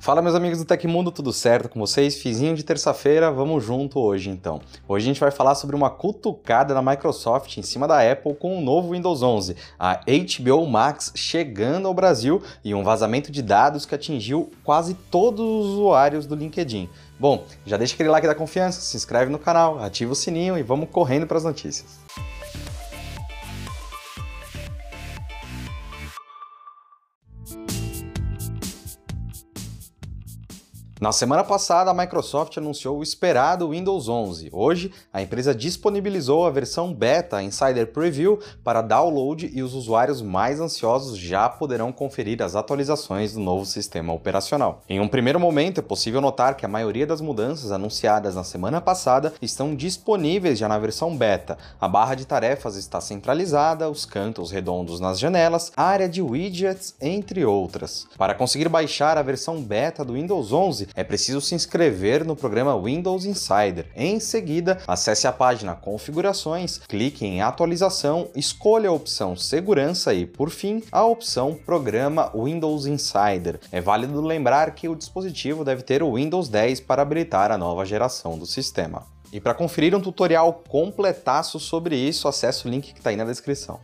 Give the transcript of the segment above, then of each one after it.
Fala meus amigos do Tecmundo, tudo certo com vocês? Fizinho de terça-feira, vamos junto hoje então. Hoje a gente vai falar sobre uma cutucada da Microsoft em cima da Apple com o novo Windows 11, a HBO Max chegando ao Brasil e um vazamento de dados que atingiu quase todos os usuários do LinkedIn. Bom, já deixa aquele like da confiança, se inscreve no canal, ativa o sininho e vamos correndo para as notícias. Na semana passada, a Microsoft anunciou o esperado Windows 11. Hoje, a empresa disponibilizou a versão beta Insider Preview para download e os usuários mais ansiosos já poderão conferir as atualizações do novo sistema operacional. Em um primeiro momento, é possível notar que a maioria das mudanças anunciadas na semana passada estão disponíveis já na versão beta. A barra de tarefas está centralizada, os cantos redondos nas janelas, área de widgets, entre outras. Para conseguir baixar a versão beta do Windows 11, é preciso se inscrever no programa Windows Insider. Em seguida, acesse a página Configurações, clique em Atualização, escolha a opção Segurança e, por fim, a opção Programa Windows Insider. É válido lembrar que o dispositivo deve ter o Windows 10 para habilitar a nova geração do sistema. E para conferir um tutorial completaço sobre isso, acesse o link que está aí na descrição.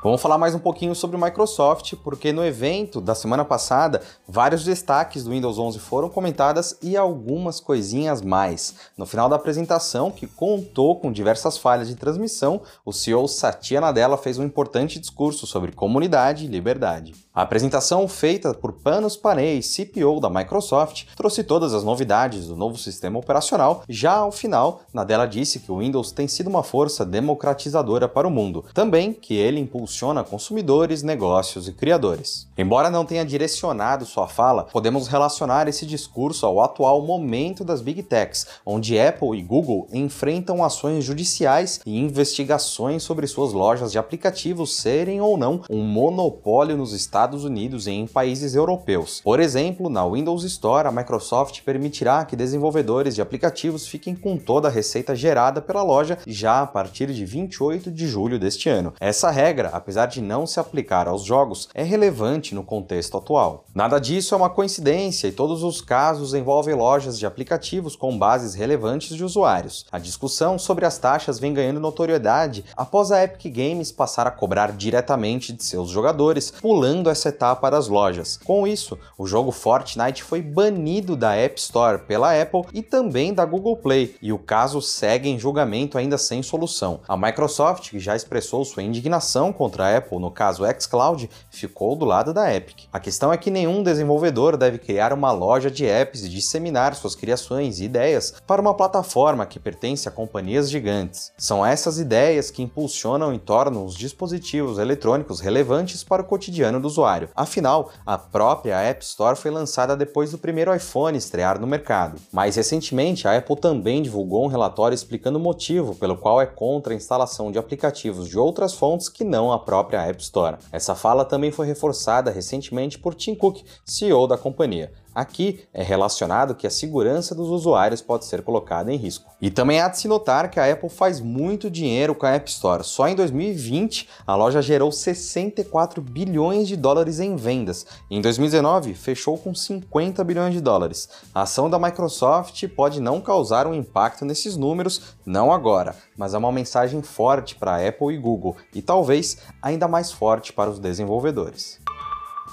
Vamos falar mais um pouquinho sobre o Microsoft, porque no evento da semana passada, vários destaques do Windows 11 foram comentadas e algumas coisinhas mais. No final da apresentação, que contou com diversas falhas de transmissão, o CEO Satya Nadella fez um importante discurso sobre comunidade e liberdade. A apresentação feita por Panos Panay, CPO da Microsoft, trouxe todas as novidades do novo sistema operacional. Já ao final, Nadella disse que o Windows tem sido uma força democratizadora para o mundo, também que ele impulsiona consumidores, negócios e criadores. Embora não tenha direcionado sua fala, podemos relacionar esse discurso ao atual momento das Big Techs, onde Apple e Google enfrentam ações judiciais e investigações sobre suas lojas de aplicativos serem ou não um monopólio nos Estados Unidos e em países europeus. Por exemplo, na Windows Store, a Microsoft permitirá que desenvolvedores de aplicativos fiquem com toda a receita gerada pela loja já a partir de 28 de julho deste ano. Essa regra, apesar de não se aplicar aos jogos, é relevante no contexto atual. Nada disso é uma coincidência e todos os casos envolvem lojas de aplicativos com bases relevantes de usuários. A discussão sobre as taxas vem ganhando notoriedade após a Epic Games passar a cobrar diretamente de seus jogadores, pulando essa etapa das lojas. Com isso, o jogo Fortnite foi banido da App Store pela Apple e também da Google Play, e o caso segue em julgamento ainda sem solução. A Microsoft, que já expressou sua indignação contra a Apple no caso xCloud, ficou do lado da Epic. A questão é que nenhum desenvolvedor deve criar uma loja de apps e disseminar suas criações e ideias para uma plataforma que pertence a companhias gigantes. São essas ideias que impulsionam e tornam os dispositivos eletrônicos relevantes para o cotidiano do usuário. Afinal, a própria App Store foi lançada depois do primeiro iPhone estrear no mercado. Mais recentemente, a Apple também divulgou um relatório explicando o motivo pelo qual é contra a instalação de aplicativos de outras fontes que não a própria App Store. Essa fala também foi reforçada recentemente por Tim Cook, CEO da companhia. Aqui é relacionado que a segurança dos usuários pode ser colocada em risco. E também há de se notar que a Apple faz muito dinheiro com a App Store. Só em 2020, a loja gerou 64 bilhões de dólares em vendas. Em 2019, fechou com 50 bilhões de dólares. A ação da Microsoft pode não causar um impacto nesses números, não agora, mas é uma mensagem forte para a Apple e Google e talvez ainda mais forte para os desenvolvedores.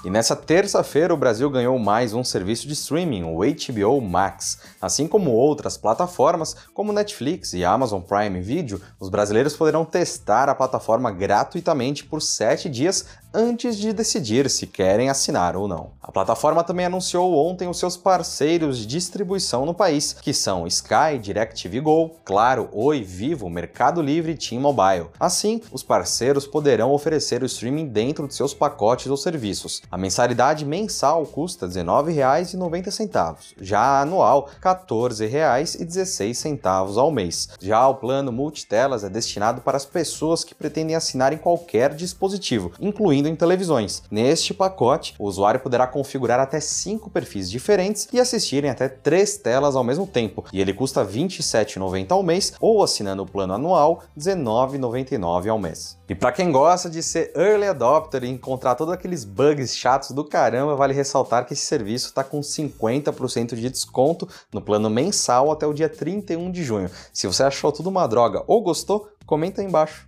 E nessa terça-feira o Brasil ganhou mais um serviço de streaming, o HBO Max. Assim como outras plataformas, como Netflix e Amazon Prime Video, os brasileiros poderão testar a plataforma gratuitamente por 7 dias antes de decidir se querem assinar ou não. A plataforma também anunciou ontem os seus parceiros de distribuição no país, que são Sky, DirecTV Go, Claro, Oi, Vivo, Mercado Livre e Team Mobile. Assim, os parceiros poderão oferecer o streaming dentro de seus pacotes ou serviços. A mensalidade mensal custa R$ 19,90, já a anual R$ 14,16 ao mês. Já o plano multitelas é destinado para as pessoas que pretendem assinar em qualquer dispositivo, incluindo em televisões. Neste pacote, o usuário poderá configurar até cinco perfis diferentes e assistirem até três telas ao mesmo tempo, e ele custa R$ 27,90 ao mês ou assinando o plano anual R$ 19,99 ao mês. E para quem gosta de ser early adopter e encontrar todos aqueles bugs chatos do caramba, vale ressaltar que esse serviço está com 50% de desconto no plano mensal até o dia 31 de junho. Se você achou tudo uma droga ou gostou, comenta aí embaixo.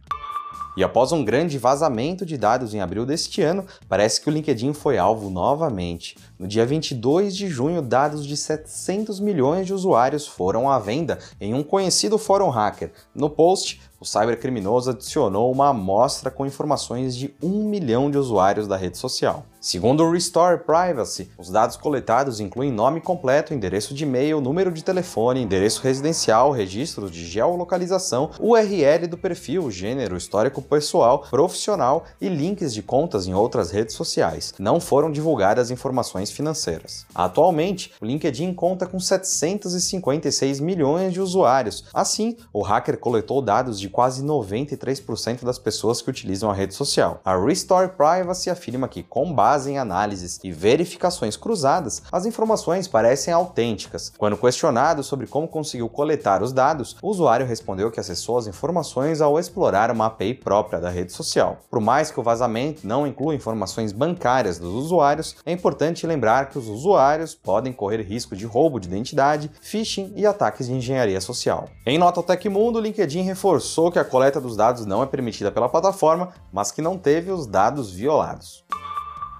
E após um grande vazamento de dados em abril deste ano, parece que o LinkedIn foi alvo novamente. No dia 22 de junho, dados de 700 milhões de usuários foram à venda em um conhecido fórum hacker. No post, o cybercriminoso adicionou uma amostra com informações de um milhão de usuários da rede social. Segundo o Restore Privacy, os dados coletados incluem nome completo, endereço de e-mail, número de telefone, endereço residencial, registro de geolocalização, URL do perfil, gênero, histórico pessoal, profissional e links de contas em outras redes sociais. Não foram divulgadas informações financeiras. Atualmente, o LinkedIn conta com 756 milhões de usuários. Assim, o hacker coletou dados de de quase 93% das pessoas que utilizam a rede social. A Restore Privacy afirma que, com base em análises e verificações cruzadas, as informações parecem autênticas. Quando questionado sobre como conseguiu coletar os dados, o usuário respondeu que acessou as informações ao explorar uma API própria da rede social. Por mais que o vazamento não inclua informações bancárias dos usuários, é importante lembrar que os usuários podem correr risco de roubo de identidade, phishing e ataques de engenharia social. Em nota ao Tecmundo, o LinkedIn reforçou que a coleta dos dados não é permitida pela plataforma, mas que não teve os dados violados.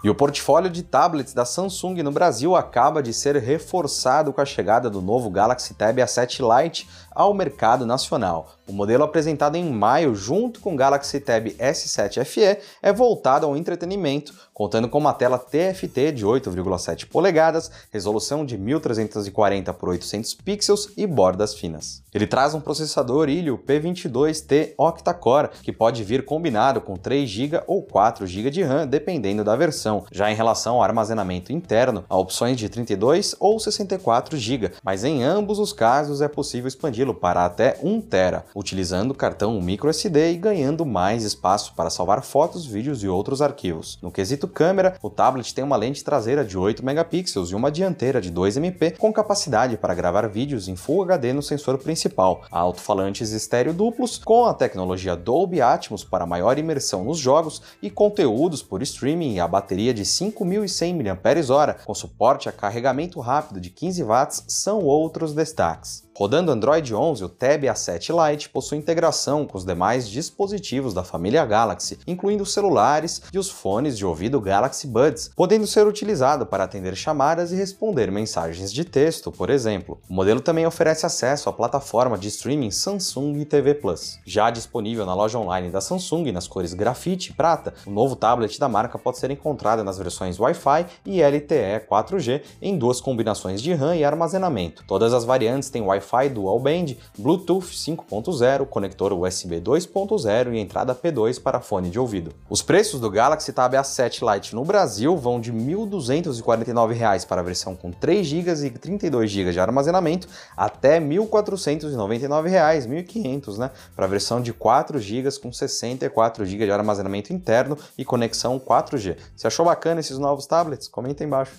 E o portfólio de tablets da Samsung no Brasil acaba de ser reforçado com a chegada do novo Galaxy Tab A7 Lite ao mercado nacional. O modelo apresentado em maio junto com o Galaxy Tab S7 FE é voltado ao entretenimento, contando com uma tela TFT de 8,7 polegadas, resolução de 1340 por 800 pixels e bordas finas. Ele traz um processador Helio P22T octa-core, que pode vir combinado com 3 GB ou 4 GB de RAM, dependendo da versão. Já em relação ao armazenamento interno, há opções de 32 ou 64 GB, mas em ambos os casos é possível expandi-lo para até 1 TB, utilizando cartão microSD e ganhando mais espaço para salvar fotos, vídeos e outros arquivos. No quesito câmera, o tablet tem uma lente traseira de 8 megapixels e uma dianteira de 2 MP com capacidade para gravar vídeos em Full HD no sensor principal, alto-falantes estéreo duplos com a tecnologia Dolby Atmos para maior imersão nos jogos e conteúdos por streaming e a bateria de 5100 mAh com suporte a carregamento rápido de 15 watts são outros destaques. Rodando Android 11, o Tab A7 Lite possui integração com os demais dispositivos da família Galaxy, incluindo os celulares e os fones de ouvido Galaxy Buds, podendo ser utilizado para atender chamadas e responder mensagens de texto, por exemplo. O modelo também oferece acesso à plataforma de streaming Samsung TV Plus. Já disponível na loja online da Samsung nas cores grafite e prata, o novo tablet da marca pode ser encontrado nas versões Wi-Fi e LTE 4G em duas combinações de RAM e armazenamento. Todas as variantes têm Wi-Fi Wi-Fi Dual Band, Bluetooth 5.0, conector USB 2.0 e entrada P2 para fone de ouvido. Os preços do Galaxy Tab A7 Lite no Brasil vão de R$ 1.249 para a versão com 3 GB e 32 GB de armazenamento até R$ 1.499, R$ 1.500, né, para a versão de 4 GB com 64 GB de armazenamento interno e conexão 4G. Se achou bacana esses novos tablets? Comenta embaixo.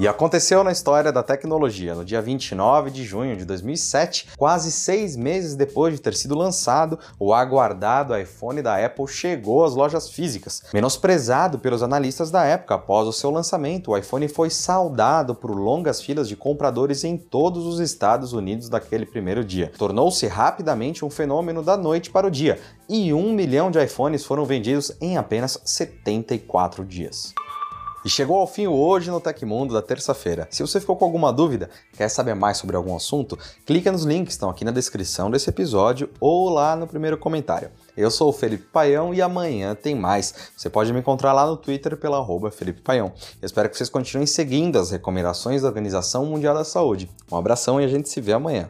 E aconteceu na história da tecnologia. No dia 29 de junho de 2007, quase seis meses depois de ter sido lançado, o aguardado iPhone da Apple chegou às lojas físicas. Menosprezado pelos analistas da época após o seu lançamento, o iPhone foi saudado por longas filas de compradores em todos os Estados Unidos daquele primeiro dia. Tornou-se rapidamente um fenômeno da noite para o dia, e um milhão de iPhones foram vendidos em apenas 74 dias. E chegou ao fim hoje no Tecmundo da terça-feira. Se você ficou com alguma dúvida, quer saber mais sobre algum assunto, clica nos links que estão aqui na descrição desse episódio ou lá no primeiro comentário. Eu sou o Felipe Paião e amanhã tem mais. Você pode me encontrar lá no Twitter pela arroba Felipe Paião. Eu espero que vocês continuem seguindo as recomendações da Organização Mundial da Saúde. Um abração e a gente se vê amanhã.